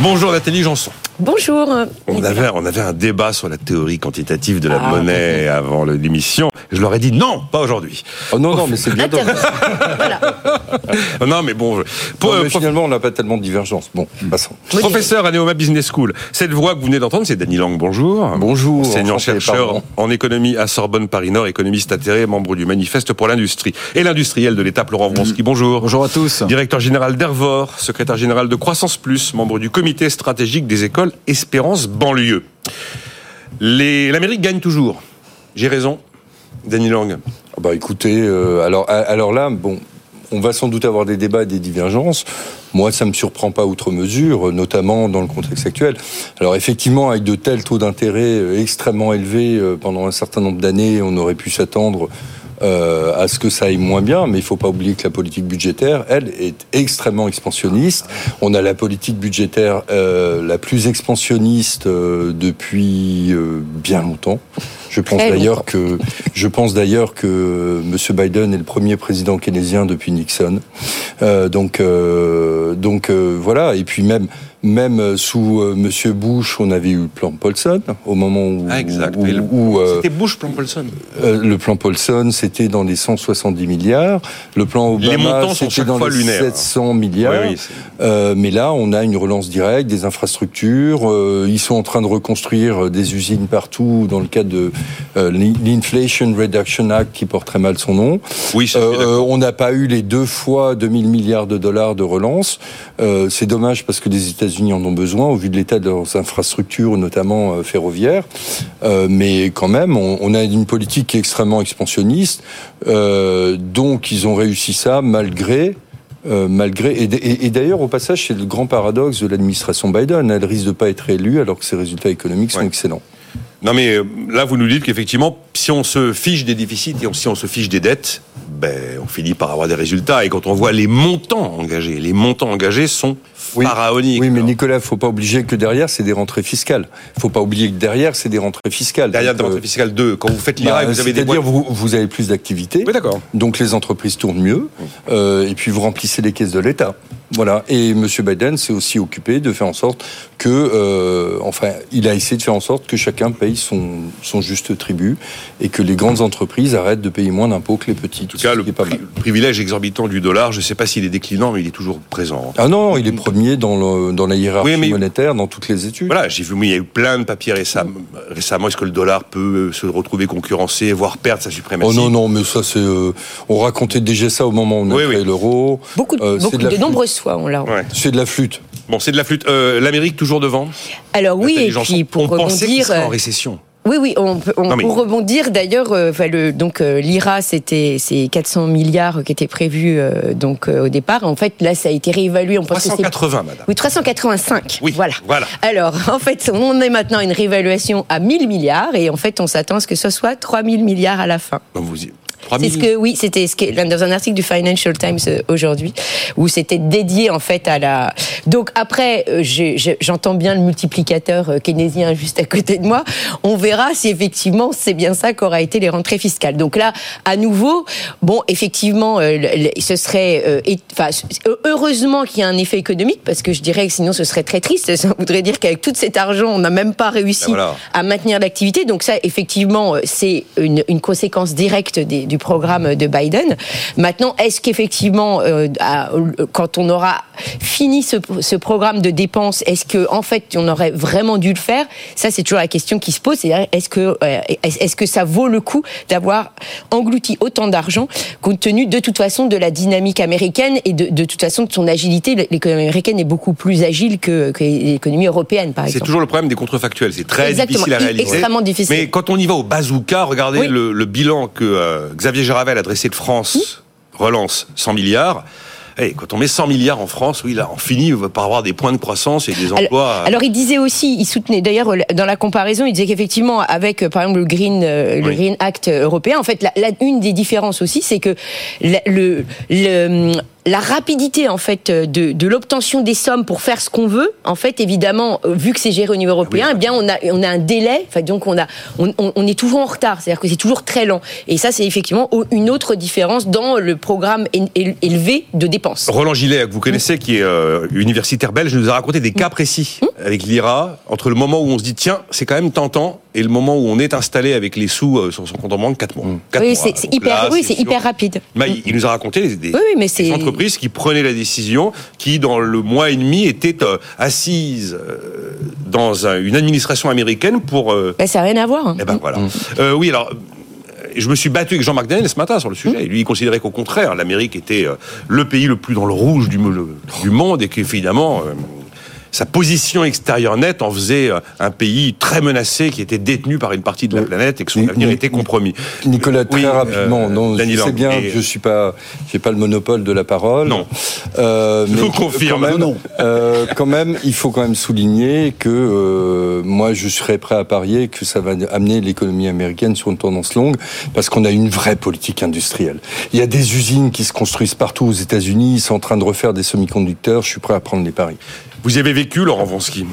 Bonjour Nathalie Janson. Bonjour. On avait, on avait un débat sur la théorie quantitative de la ah, monnaie avant l'émission. Je leur ai dit non, pas aujourd'hui. Oh non, non, mais c'est bien. voilà. non, mais bon. Pour, mais finalement, on n'a pas tellement de divergence. Bon, passons. Professeur à Neoma Business School. Cette voix que vous venez d'entendre, c'est Dany Lang. Bonjour. Bonjour. Enseignant-chercheur en économie à Sorbonne Paris-Nord, économiste atterré, membre du Manifeste pour l'industrie. Et l'industriel de l'État, Laurent Vronsky. Bonjour. Bonjour à tous. Directeur général d'Ervor, secrétaire général de Croissance Plus, membre du comité stratégique des écoles Espérance banlieue. L'Amérique gagne toujours. J'ai raison, Danny Lang. Ah bah écoutez, euh, alors, alors là, bon, on va sans doute avoir des débats et des divergences. Moi, ça me surprend pas outre mesure, notamment dans le contexte actuel. Alors effectivement, avec de tels taux d'intérêt euh, extrêmement élevés euh, pendant un certain nombre d'années, on aurait pu s'attendre euh, à ce que ça aille moins bien, mais il ne faut pas oublier que la politique budgétaire, elle, est extrêmement expansionniste. On a la politique budgétaire euh, la plus expansionniste euh, depuis bien longtemps. Je pense d'ailleurs que je pense d'ailleurs que M. Biden est le premier président keynésien depuis Nixon. Euh, donc donc voilà. Et puis même même sous euh, Monsieur Bush, on avait eu le plan Paulson au moment où. Ah, exact. Euh, c'était Bush, plan Paulson. Euh, le plan Paulson, c'était dans les 170 milliards. Le plan Obama, c'était dans les 700 milliards. mais là, on a une relance directe, des infrastructures. ils sont en train de reconstruire des usines partout dans le cadre de l'Inflation Reduction Act, qui porte très mal son nom. Oui, on n'a pas eu les deux fois 2000 milliards de dollars de relance. C'est dommage parce que les États-Unis en ont besoin au vu de l'état de leurs infrastructures, notamment euh, ferroviaires. Euh, mais quand même, on, a une politique extrêmement expansionniste. Euh, donc, ils ont réussi ça malgré malgré et, d'ailleurs au passage c'est le grand paradoxe de l'administration Biden elle risque de pas être élue alors que ses résultats économiques sont excellents non mais là vous nous dites qu'effectivement si on se fiche des déficits et si on se fiche des dettes ben, on finit par avoir des résultats. Et quand on voit les montants engagés, les montants engagés sont pharaoniques. Oui, mais Nicolas, il faut pas oublier que derrière, c'est des rentrées fiscales. Faut pas oublier que derrière, c'est des rentrées fiscales. Derrière des rentrées euh, fiscales de, quand vous faites l'IRA, bah, vous avez des C'est-à-dire, vous, vous avez plus d'activité. Oui, d'accord. Donc les entreprises tournent mieux. Euh, et puis vous remplissez les caisses de l'État. Voilà. Et M. Biden s'est aussi occupé de faire en sorte que, euh, enfin, il a essayé de faire en sorte que chacun paye son, son juste tribut et que les grandes entreprises arrêtent de payer moins d'impôts que les petites. En tout cas, le privilège exorbitant du dollar, je ne sais pas s'il est déclinant, mais il est toujours présent. Ah non, il est premier dans, le, dans la hiérarchie monétaire, dans toutes les études. Voilà, j'ai vu, il y a eu plein de papiers récemment. récemment Est-ce que le dollar peut se retrouver concurrencé, voire perdre sa suprématie? Oh non, non, mais ça, c'est. Euh, on racontait déjà ça au moment où on a créé l'euro. Beaucoup, euh, beaucoup de, de nombreuses fois, on l'a. C'est de la flûte. Bon, c'est de la flûte. Euh, L'Amérique toujours devant? Alors oui, et puis pour on rebondir... en récession. Oui, oui, on, on pour rebondir d'ailleurs, euh, le, donc euh, l'IRA c'était c'est 400 milliards qui étaient prévus euh, donc au départ. En fait, là, ça a été réévalué. On 380, madame. Oui, 385. Oui, voilà. Voilà. Alors, en fait, on est maintenant à une réévaluation à 1000 milliards et en fait, on s'attend à ce que ce soit 3000 milliards à la fin. Donc vous y... C'est ce que, oui, c'était ce que, dans un article du Financial Times euh, aujourd'hui, où c'était dédié en fait à la. Donc après, euh, j'entends bien le multiplicateur euh, keynésien juste à côté de moi. On verra si effectivement c'est bien ça qu'aura été les rentrées fiscales. Donc là, à nouveau, bon, effectivement, ce serait, enfin, heureusement qu'il y a un effet économique parce que je dirais que sinon ce serait très triste. Ça voudrait dire qu'avec tout cet argent, on n'a même pas réussi ben à maintenir l'activité. Donc ça, effectivement, c'est une, une conséquence directe des, du programme de Biden. Maintenant, est-ce qu'effectivement, euh, quand on aura fini ce, programme de dépenses, est-ce que en fait on aurait vraiment dû le faire? Ça, c'est toujours la question qui se pose. Est-ce que euh, est-ce que ça vaut le coup d'avoir englouti autant d'argent compte tenu de toute façon de la dynamique américaine et de, de toute façon de son agilité? L'économie américaine est beaucoup plus agile que, que l'économie européenne, par exemple. C'est toujours le problème des contrefactuels. C'est très difficile à réaliser. Extrêmement difficile. Mais quand on y va au bazooka, regardez le, bilan que euh, Xavier Jaravel a dressé de France relance 100 milliards. Et quand on met 100 milliards en France, oui, là, on finit par avoir des points de croissance et des emplois. Alors, il disait aussi, il soutenait d'ailleurs dans la comparaison, il disait qu'effectivement, avec par exemple le Green, euh, Green Act européen, en fait, la, une des différences aussi, c'est que le, le la rapidité en fait de, de l'obtention des sommes pour faire ce qu'on veut, en fait, évidemment, euh, vu que c'est géré au niveau européen, Ah eh bien, on a, on a un délai. Enfin, donc, on a, on, on- est toujours en retard. C'est-à-dire que c'est toujours très lent. Et ça, c'est effectivement une autre différence dans le programme élevé de dépenses. Roland Gillet, que vous connaissez, qui est euh, universitaire belge, nous a raconté des cas précis avec l'IRA, entre le moment où on se dit, tiens, c'est quand même tentant, et le moment où on est installé avec les sous euh, sur son compte en banque, 4 mois. Quatre Oui, mois. c'est hyper, là, oui, c'est sûr. hyper rapide. Bah, il, il nous a raconté des, Oui, oui, mais des entreprises qui prenaient la décision, qui dans le mois et demi étaient euh, assises euh, dans un- une administration américaine pour. euh, Ben, ça n'a rien à voir. hein. eh ben voilà. Euh, oui, alors. Je me suis battu avec Jean-Marc Daniel ce matin sur le sujet. Et lui, il considérait qu'au contraire, l'Amérique était le pays le plus dans le rouge du, le- du monde et qu'évidemment, sa position extérieure nette en faisait euh, un pays très menacé qui était détenu par une partie de la Oui. planète et que son Ni- avenir ni- était compromis. Nicolas, très Oui, rapidement, euh, non, je sais bien Et- que je suis pas, j'ai pas le monopole de la parole. Non. Euh, Je mais vous confirme. Quand même, Non, non. euh, quand même, il faut quand même souligner que euh, moi, je serais prêt à parier que ça va amener l'économie américaine sur une tendance longue, parce qu'on a une vraie politique industrielle. Il y a des usines qui se construisent partout aux États-Unis. Ils sont en train de refaire des semi-conducteurs. Je suis prêt à prendre les paris. Vous y avez vécu, Laurent Vonsky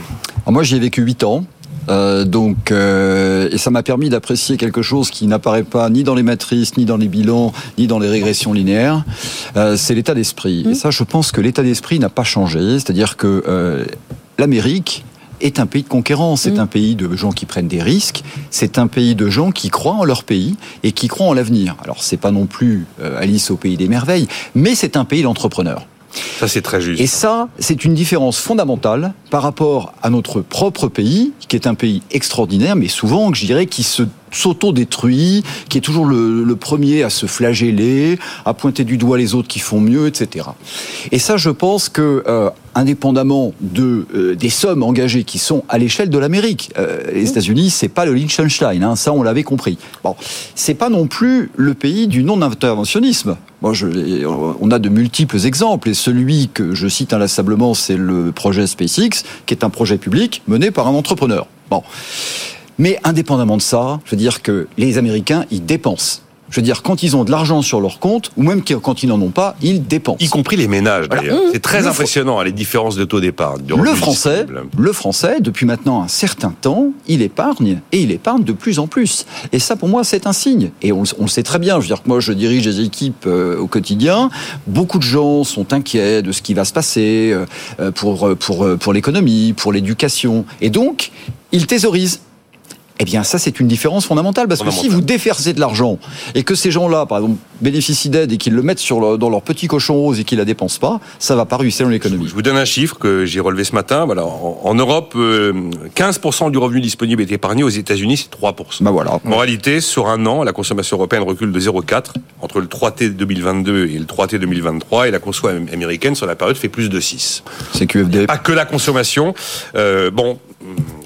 Alors moi, j'y ai vécu 8 ans. Euh, donc, euh, et ça m'a permis d'apprécier quelque chose qui n'apparaît pas ni dans les matrices, ni dans les bilans, ni dans les régressions linéaires. Euh, c'est l'état d'esprit. Et ça, je pense que l'état d'esprit n'a pas changé. C'est-à-dire que euh, l'Amérique est un pays de conquérants, c'est un pays de gens qui prennent des risques, c'est un pays de gens qui croient en leur pays et qui croient en l'avenir. Alors c'est pas non plus euh, Alice au pays des merveilles, mais c'est un pays d'entrepreneurs. Ça, c'est très juste. Et ça, c'est une différence fondamentale par rapport à notre propre pays, qui est un pays extraordinaire, mais souvent, je dirais, qui se s'auto-détruit, qui est toujours le, le premier à se flageller, à pointer du doigt les autres qui font mieux, etc. Et ça, je pense que, euh, indépendamment de euh, des sommes engagées qui sont à l'échelle de l'Amérique, euh, les États-Unis, c'est pas le Liechtenstein, hein, ça, on l'avait compris. Bon, c'est pas non plus le pays du non-interventionnisme. Moi, je, on a de multiples exemples, et celui que je cite inlassablement, c'est le projet SpaceX, qui est un projet public mené par un entrepreneur. Bon. Mais indépendamment de ça, je veux dire que les Américains, ils dépensent. Je veux dire, quand ils ont de l'argent sur leur compte, ou même quand ils n'en ont pas, ils dépensent. Y compris les ménages, d'ailleurs. C'est très Le impressionnant, hein, les différences de taux d'épargne. Le français, le français, depuis maintenant un certain temps, il épargne et il épargne de plus en plus. Et ça, pour moi, c'est un signe. Et on, le- on le sait très bien. Je veux dire que moi, je dirige des équipes euh, au quotidien. Beaucoup de gens sont inquiets de ce qui va se passer euh, pour euh, pour euh, pour l'économie, pour l'éducation. Et donc, ils thésaurisent. Eh bien, ça, c'est une différence fondamentale parce que si vous déversez de l'argent et que ces gens-là, par exemple, bénéficient d'aide et qu'ils le mettent sur le- dans leur petit cochon rose et qu'ils la dépensent pas, ça va pas ruisseler dans l'économie. Je vous donne un chiffre que j'ai relevé ce matin. Voilà, en, en Europe, euh, 15% du revenu disponible est épargné. Aux États-Unis, c'est 3%. Bah voilà. En réalité, sur un an, la consommation européenne recule de 0,4 entre le 3T 2022 et le 3T 2023, et la consommation américaine sur la période fait plus de 6. C'est QFD. Pas que la consommation. Euh, bon,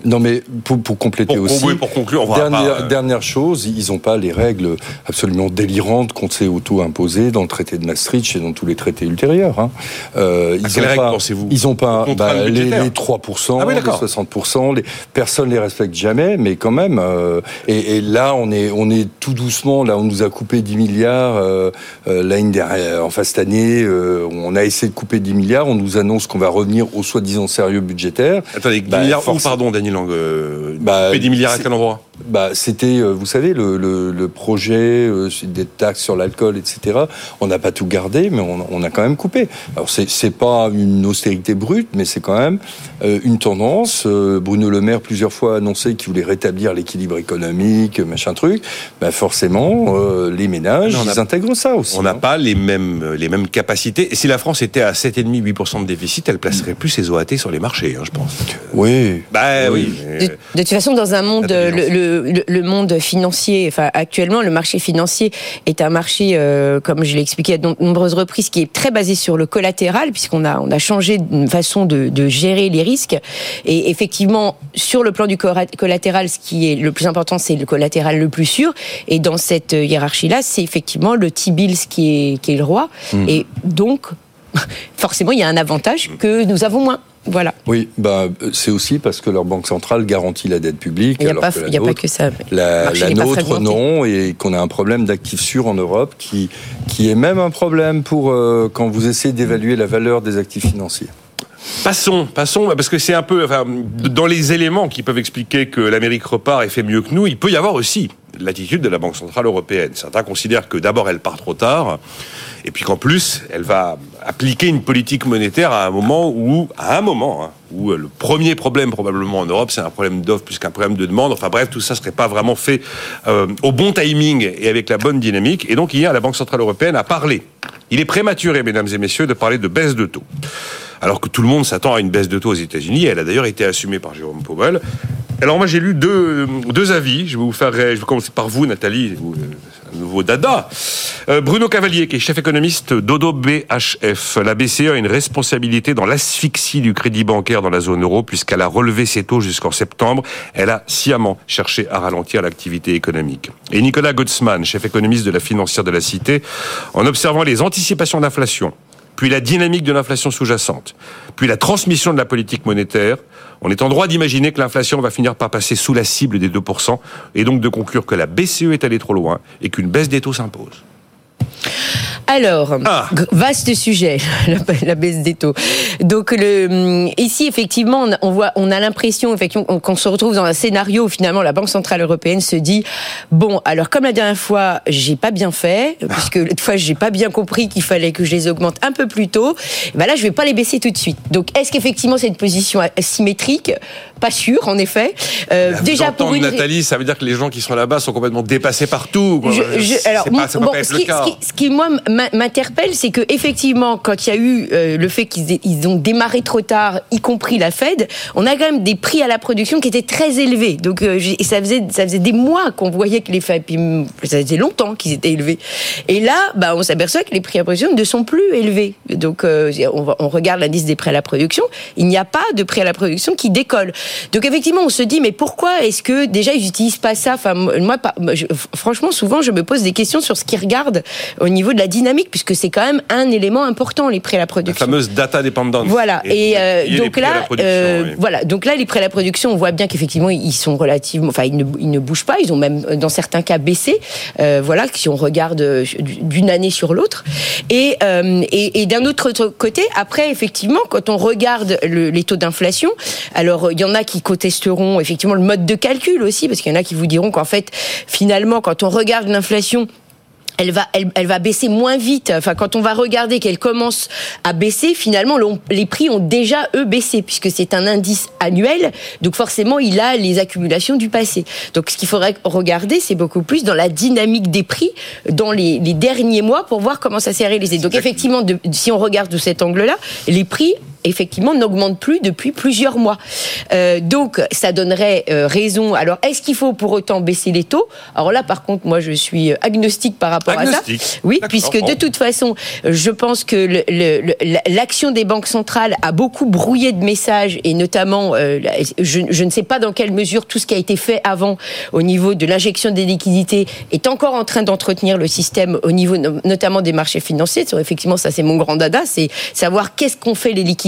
Non, mais pour, pour compléter pour, aussi. oui, pour conclure, on va Dernière, pas, euh, dernière chose, ils n'ont pas les règles absolument délirantes qu'on s'est auto-imposées dans le traité de Maastricht et dans tous les traités ultérieurs. Hein. Euh, ils quelles ont règles pas, pensez-vous Ils ont pas bah, les, les 3%, Ah oui, les d'accord. 60%, les, personne les respecte jamais, mais quand même. euh, et, et là, on est, on est tout doucement, là, on nous a coupé 10 milliards euh, euh, l'année dernière, enfin cette année, on a essayé de couper 10 milliards, on nous annonce qu'on va revenir au soi-disant sérieux budgétaire. Attendez, 10 Bah, milliards force- pardon, Daniel Lang euh, Bah, 10 milliards à quel endroit Bah, c'était, euh, vous savez, le, le, le projet euh, des taxes sur l'alcool, etc. On n'a pas tout gardé, mais on, on a quand même coupé. Alors c'est, c'est pas une austérité brute, mais c'est quand même euh, une tendance. Euh, Bruno Le Maire plusieurs fois a annoncé qu'il voulait rétablir l'équilibre économique, machin truc. Bah forcément, euh, les ménages, Mais on a- ils intègrent ça aussi. On n'a hein. pas les mêmes, les mêmes capacités. Et si la France était à 7,5-8% de déficit, elle placerait plus ses OAT sur les marchés, hein, je pense. Oui. Bah oui. De, toute façon, dans un monde, le, le- le monde financier, enfin actuellement, le marché financier est un marché, euh, comme je l'ai expliqué à de nombreuses reprises, qui est très basé sur le collatéral, puisqu'on a on a changé de façon de, de gérer les risques. Et effectivement, sur le plan du collatéral, ce qui est le plus important, c'est le collatéral le plus sûr. Et dans cette hiérarchie-là, c'est effectivement le T-bills qui est qui est le roi. Et donc, forcément, il y a un avantage que nous avons moins. Voilà. Oui, bah, c'est aussi parce que leur banque centrale garantit la dette publique. Il n'y a, pas, a pas que ça. La, la nôtre, non, et qu'on a un problème d'actifs sûrs en Europe qui, qui est même un problème pour euh, quand vous essayez d'évaluer la valeur des actifs financiers. Passons, passons, parce que c'est un peu, enfin, dans les éléments qui peuvent expliquer que l'Amérique repart et fait mieux que nous, il peut y avoir aussi l'attitude de la Banque Centrale Européenne. Certains considèrent que d'abord elle part trop tard, et puis qu'en plus elle va appliquer une politique monétaire à un moment où, à un moment, hein, où le premier problème probablement en Europe, c'est un problème d'offre plus qu'un problème de demande. Enfin bref, tout ça serait pas vraiment fait euh, au bon timing et avec la bonne dynamique. Et donc hier, la Banque Centrale Européenne a parlé. Il est prématuré, mesdames et messieurs, de parler de baisse de taux alors que tout le monde s'attend à une baisse de taux aux États-Unis. Elle a d'ailleurs été assumée par Jérôme Powell. Alors moi j'ai lu deux, deux avis. Je vais vous faire, je vais commencer par vous, Nathalie, un nouveau dada. Euh, Bruno Cavalier, qui est chef économiste d'Odo BHF. La BCE a une responsabilité dans l'asphyxie du crédit bancaire dans la zone euro, puisqu'elle a relevé ses taux jusqu'en septembre. Elle a sciemment cherché à ralentir l'activité économique. Et Nicolas Gottsman, chef économiste de la financière de la Cité, en observant les anticipations d'inflation, puis la dynamique de l'inflation sous-jacente, puis la transmission de la politique monétaire, on est en droit d'imaginer que l'inflation va finir par passer sous la cible des 2%, et donc de conclure que la BCE est allée trop loin et qu'une baisse des taux s'impose. Alors, ah. vaste sujet, la, baisse des taux. Donc le, hum, ici effectivement, on voit, on a l'impression effectivement qu'on se retrouve dans un scénario où finalement la Banque centrale européenne se dit bon, alors comme la dernière fois, j'ai pas bien fait, ah. puisque l'autre fois j'ai pas bien compris qu'il fallait que je les augmente un peu plus tôt. Ben là, je vais pas les baisser tout de suite. Donc, est-ce qu'effectivement c'est une position asymétrique? Pas sûr, en effet. Euh, déjà pour une... Nathalie, ça veut dire que les gens qui sont là-bas sont complètement dépassés partout. alors, bon, ce, qui, ce qui moi m'interpelle, c'est que effectivement, quand il y a eu euh, le fait qu'ils ont démarré trop tard, y compris la Fed, on a quand même des prix à la production qui étaient très élevés. Donc, euh, ça faisait des mois qu'on voyait que les Fed, puis ça faisait longtemps qu'ils étaient élevés. Et là, bah, on s'aperçoit que les prix à la production ne sont plus élevés. Donc, euh, on, regarde l'indice des prix à la production, il n'y a pas de prix à la production qui décolle. Donc, effectivement, on se dit, mais pourquoi est-ce que déjà ils n'utilisent pas ça? Moi, franchement, souvent, je me pose des questions sur ce qu'ils regardent au niveau de la dynamique, puisque c'est quand même un élément important, les prix à la production. La fameuse data dépendante. Voilà. Et, euh, donc là, euh, voilà. Donc là, les prix à la production, on voit bien qu'effectivement, ils sont relativement, enfin, ils ne, ils ne, bougent pas. Ils ont même, dans certains cas, baissé. Euh, voilà, si on regarde euh, d'une année sur l'autre. Et, euh, et, et d'un autre côté, après, effectivement, quand on regarde le, les taux d'inflation, alors il y en a qui contesteront effectivement le mode de calcul aussi, parce qu'il y en a qui vous diront qu'en fait, finalement, quand on regarde l'inflation elle va, elle, elle, va baisser moins vite. Enfin, quand on va regarder qu'elle commence à baisser, finalement, les prix ont déjà eux baissé puisque c'est un indice annuel. Donc forcément, il a les accumulations du passé. Donc, ce qu'il faudrait regarder, c'est beaucoup plus dans la dynamique des prix dans les, les derniers mois pour voir comment ça s'est réalisé. Donc, effectivement, de, si on regarde de cet angle-là, les prix effectivement n'augmente plus depuis plusieurs mois. Euh, donc ça donnerait euh, raison. Alors est-ce qu'il faut pour autant baisser les taux? Alors là par contre moi je suis agnostique par rapport à ça. Oui, puisque de toute façon je pense que l'action des banques centrales a beaucoup brouillé de messages et notamment euh, je, je, ne sais pas dans quelle mesure tout ce qui a été fait avant au niveau de l'injection des liquidités est encore en train d'entretenir le système au niveau notamment des marchés financiers. Effectivement ça c'est mon grand dada, c'est savoir qu'est-ce qu'on fait les liquidités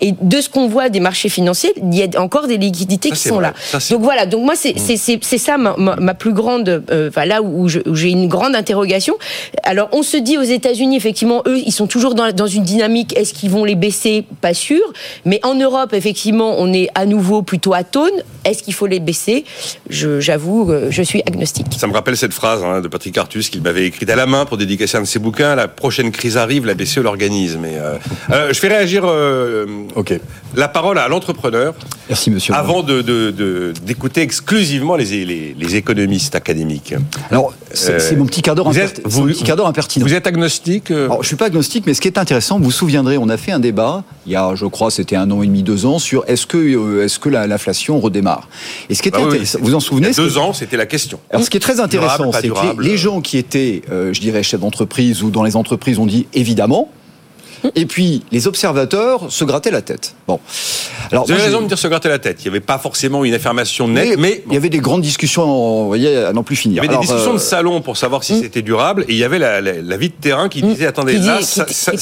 et de ce qu'on voit des marchés financiers, il y a encore des liquidités qui sont là. donc voilà, donc moi, c'est mm. ça ma, ma, plus grande, euh, enfin, là où j'ai une grande interrogation. Alors, on se dit aux États-Unis, effectivement, eux, ils sont toujours dans, dans une dynamique. Est-ce qu'ils vont les baisser? Pas sûr. Mais en Europe, effectivement, on est à nouveau plutôt à tone. Est-ce qu'il faut les baisser? J'avoue, je suis agnostique. Ça me rappelle cette phrase hein, de Patrick Artus qu'il m'avait écrite à la main pour dédicacer un de ses bouquins. La prochaine crise arrive, la BCE l'organise. Mais euh, euh, je fais réagir euh, la parole à l'entrepreneur. Merci, monsieur. Avant d'écouter exclusivement les, les, économistes académiques. Alors, c'est mon petit quart d'heure impertinent. Vous êtes agnostique euh Alors, Je ne suis pas agnostique, mais ce qui est intéressant, vous vous souviendrez, on a fait un débat, il y a, je crois, c'était un an et demi, deux ans, sur est-ce que, euh, est-ce que l'inflation redémarre Et ce qui est bah intéressant, vous en souvenez Il y a deux ans, c'était la question. Alors, ce qui est très intéressant, c'est que les, gens qui étaient, je dirais, chefs d'entreprise ou dans les entreprises ont dit évidemment, Et puis, les observateurs se grattaient la tête. Bon. Alors, Vous avez raison de dire se gratter la tête. Il n'y avait pas forcément une affirmation nette, mais, il y avait des grandes discussions, vous voyez, à n'en plus finir. Il y avait des discussions de euh, salon pour savoir si hmm. c'était durable, et il y avait la, vie de terrain qui hmm. disait attendez, là, ça, ça,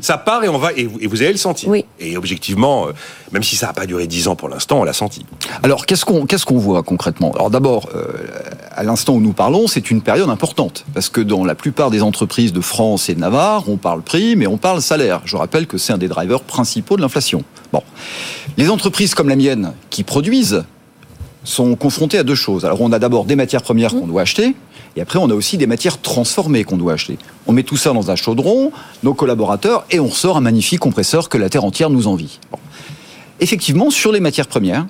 ça part et on va et vous, allez le sentir. Oui. Et objectivement, euh, même si ça n'a pas duré dix ans pour l'instant, on l'a senti. Alors, qu'est-ce qu'on qu'est-ce qu'on voit concrètement? Alors d'abord, euh, à l'instant où nous parlons, c'est une période importante parce que dans la plupart des entreprises de France et de Navarre, on parle prix, mais on parle salaire. Je rappelle que c'est un des drivers principaux de l'inflation. Bon, les entreprises comme la mienne qui produisent sont confrontées à deux choses. Alors on a d'abord des matières premières qu'on doit acheter, et après on a aussi des matières transformées qu'on doit acheter. On met tout ça dans un chaudron, nos collaborateurs, et on sort un magnifique compresseur que la terre entière nous envie. Effectivement, sur les matières premières,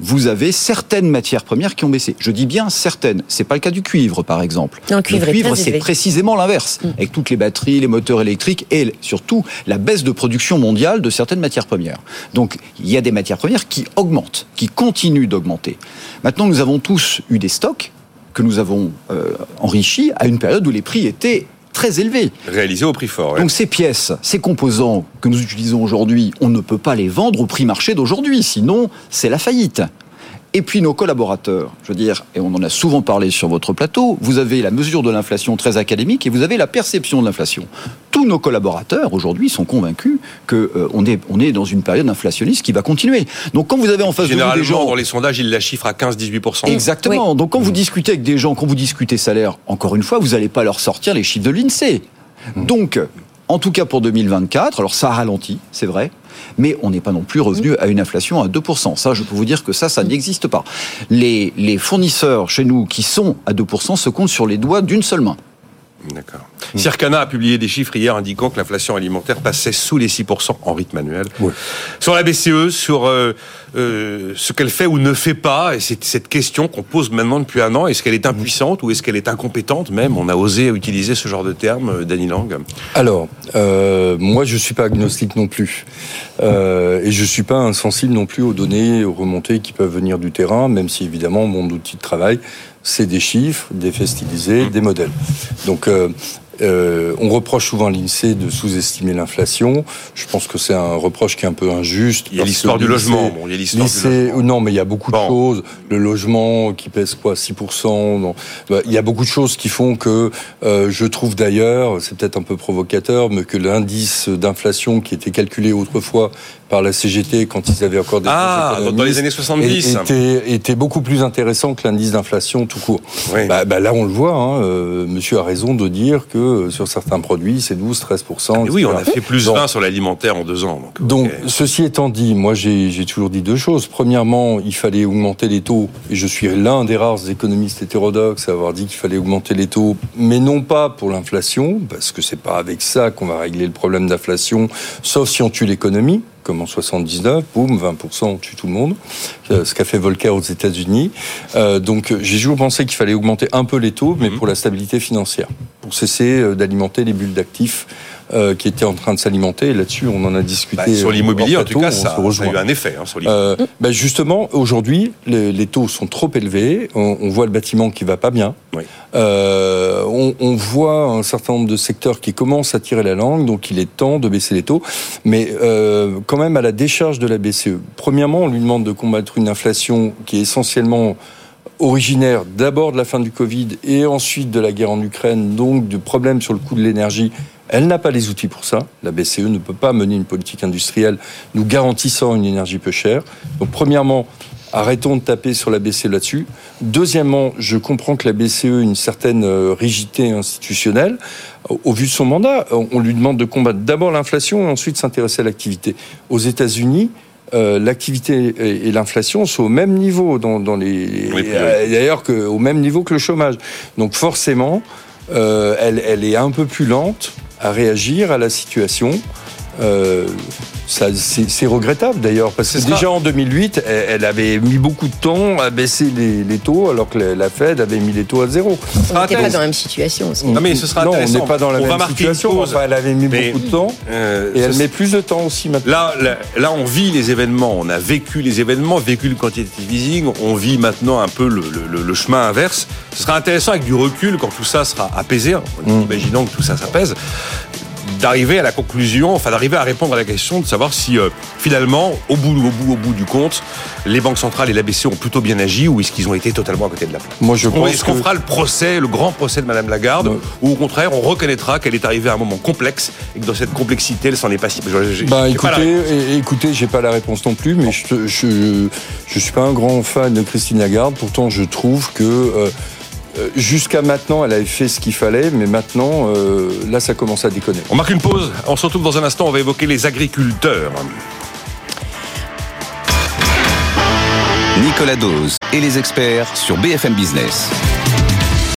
vous avez certaines matières premières qui ont baissé. Je dis bien certaines. C'est pas le cas du cuivre, par exemple. le cuivre, c'est précisément l'inverse, mm. avec toutes les batteries, les moteurs électriques et surtout la baisse de production mondiale de certaines matières premières. Donc, il y a des matières premières qui augmentent, qui continuent d'augmenter. Maintenant, nous avons tous eu des stocks que nous avons euh, enrichis à une période où les prix étaient très élevé. Réalisé au prix fort. Donc ces pièces, ces composants que nous utilisons aujourd'hui, on ne peut pas les vendre au prix marché d'aujourd'hui, sinon c'est la faillite. Et puis nos collaborateurs, je veux dire, et on en a souvent parlé sur votre plateau, vous avez la mesure de l'inflation très académique et vous avez la perception de l'inflation. Tous nos collaborateurs aujourd'hui sont convaincus qu'on euh, on est, on est dans une période inflationniste qui va continuer. Donc quand vous avez en face de vous des gens... dans les sondages, ils la chiffrent à 15-18%. Exactement. Donc quand vous discutez avec des gens, quand vous discutez salaire, encore une fois, vous n'allez pas leur sortir les chiffres de l'INSEE. Donc, en tout cas pour 2024, alors ça a ralenti, c'est vrai, mais on n'est pas non plus revenu à une inflation à 2%. Ça, je peux vous dire que ça, ça n'existe pas. Les, les fournisseurs chez nous qui sont à 2% se comptent sur les doigts d'une seule main. D'accord. Circana a publié des chiffres hier indiquant que l'inflation alimentaire passait sous les 6% en rythme annuel. Sur la BCE, sur euh, euh, ce qu'elle fait ou ne fait pas, et c'est cette question qu'on pose maintenant depuis un an, est-ce qu'elle est impuissante ou est-ce qu'elle est incompétente même? On a osé utiliser ce genre de terme, euh, Danny Lang. Alors, moi je suis pas agnostique non plus. et je suis pas insensible non plus aux données, aux remontées qui peuvent venir du terrain, même si évidemment mon outil de travail c'est des chiffres, des faits stylisés, mmh. des modèles. Donc euh, on reproche souvent à l'INSEE de sous-estimer l'inflation. Je pense que c'est un reproche qui est un peu injuste. Il y a l'histoire du logement. il y a l'histoire Non, mais il y a beaucoup de choses. Le logement qui pèse quoi 6%. Bah, il y a beaucoup de choses qui font que euh, je trouve d'ailleurs, c'est peut-être un peu provocateur, mais que l'indice d'inflation qui était calculé autrefois par la CGT quand ils avaient encore des ah, dans les années 70 était, était beaucoup plus intéressant que l'indice d'inflation tout court. Bah, bah, là, on le voit. Hein, euh, monsieur a raison de dire que euh, sur certains produits, c'est 12-13%. Oui, on a fait plus 20 sur l'alimentaire en deux ans. Donc, ceci étant dit, moi j'ai toujours dit deux choses. Premièrement, il fallait augmenter les taux, et je suis l'un des rares économistes hétérodoxes à avoir dit qu'il fallait augmenter les taux, mais non pas pour l'inflation, parce que c'est pas avec ça qu'on va régler le problème d'inflation, sauf si on tue l'économie comme en 79, boum, 20%, on tue tout le monde, euh, ce qu'a fait Volcker aux États-Unis. Euh, donc j'ai toujours pensé qu'il fallait augmenter un peu les taux, mais mhm. pour la stabilité financière, pour cesser euh, d'alimenter les bulles d'actifs euh, qui était en train de s'alimenter. Là-dessus, on en a discuté. Bah, sur l'immobilier, en tout cas, ça, a eu un effet. Hein, sur euh, bah, justement, aujourd'hui, les, taux sont trop élevés. On, voit le bâtiment qui va pas bien. Euh, on, on, voit un certain nombre de secteurs qui commencent à tirer la langue, donc il est temps de baisser les taux. Mais euh, quand même, à la décharge de la BCE. Premièrement, on lui demande de combattre une inflation qui est essentiellement originaire d'abord de la fin du Covid et ensuite de la guerre en Ukraine, donc de problèmes sur le coût de l'énergie elle n'a pas les outils pour ça. La BCE ne peut pas mener une politique industrielle nous garantissant une énergie peu chère. Donc, premièrement, arrêtons de taper sur la BCE là-dessus. Deuxièmement, je comprends que la BCE ait une certaine euh, rigidité institutionnelle. Au vu de son mandat, on lui demande de combattre d'abord l'inflation et ensuite s'intéresser à l'activité. Aux États-Unis, euh, l'activité et, l'inflation sont au même niveau dans, les euh, d'ailleurs au même niveau que le chômage. Donc forcément, elle, elle, est un peu plus lente à réagir à la situation. Euh, c'est regrettable d'ailleurs, parce que déjà en 2008, elle, avait mis beaucoup de temps à baisser les, taux, alors que la, Fed avait mis les taux à zéro. On n'était pas dans la même situation aussi. Non, mais ce sera non, on n'est pas dans la même situation. elle avait mis beaucoup de temps, euh, et elle met plus de temps aussi maintenant. Là, là, on vit les événements, on a vécu les événements, vécu le quantitative easing, on vit maintenant un peu le, le, chemin inverse. Ce sera intéressant avec du recul quand tout ça sera apaisé, en imaginant que tout ça s'apaise d'arriver à la conclusion, enfin d'arriver à répondre à la question de savoir si euh, finalement, au bout, au bout, au bout du compte, les banques centrales et l'ABC ont plutôt bien agi ou est-ce qu'ils ont été totalement à côté de la plaque? Moi, je pense Est-ce qu'on que- fera le procès, le grand procès de Madame Lagarde, ou au contraire, on reconnaîtra qu'elle est arrivée à un moment complexe et que dans cette complexité, elle s'en est pas si. Bah la écoutez, écoutez, j'ai pas la réponse non plus, mais je, je, je suis pas un grand fan de Christine Lagarde. Pourtant, je trouve que euh, jusqu'à maintenant, elle avait fait ce qu'il fallait, mais maintenant, euh, là, ça commence à déconner. On marque une pause. On se retrouve dans un instant. On va évoquer les agriculteurs. Nicolas Dose et les experts sur BFM Business.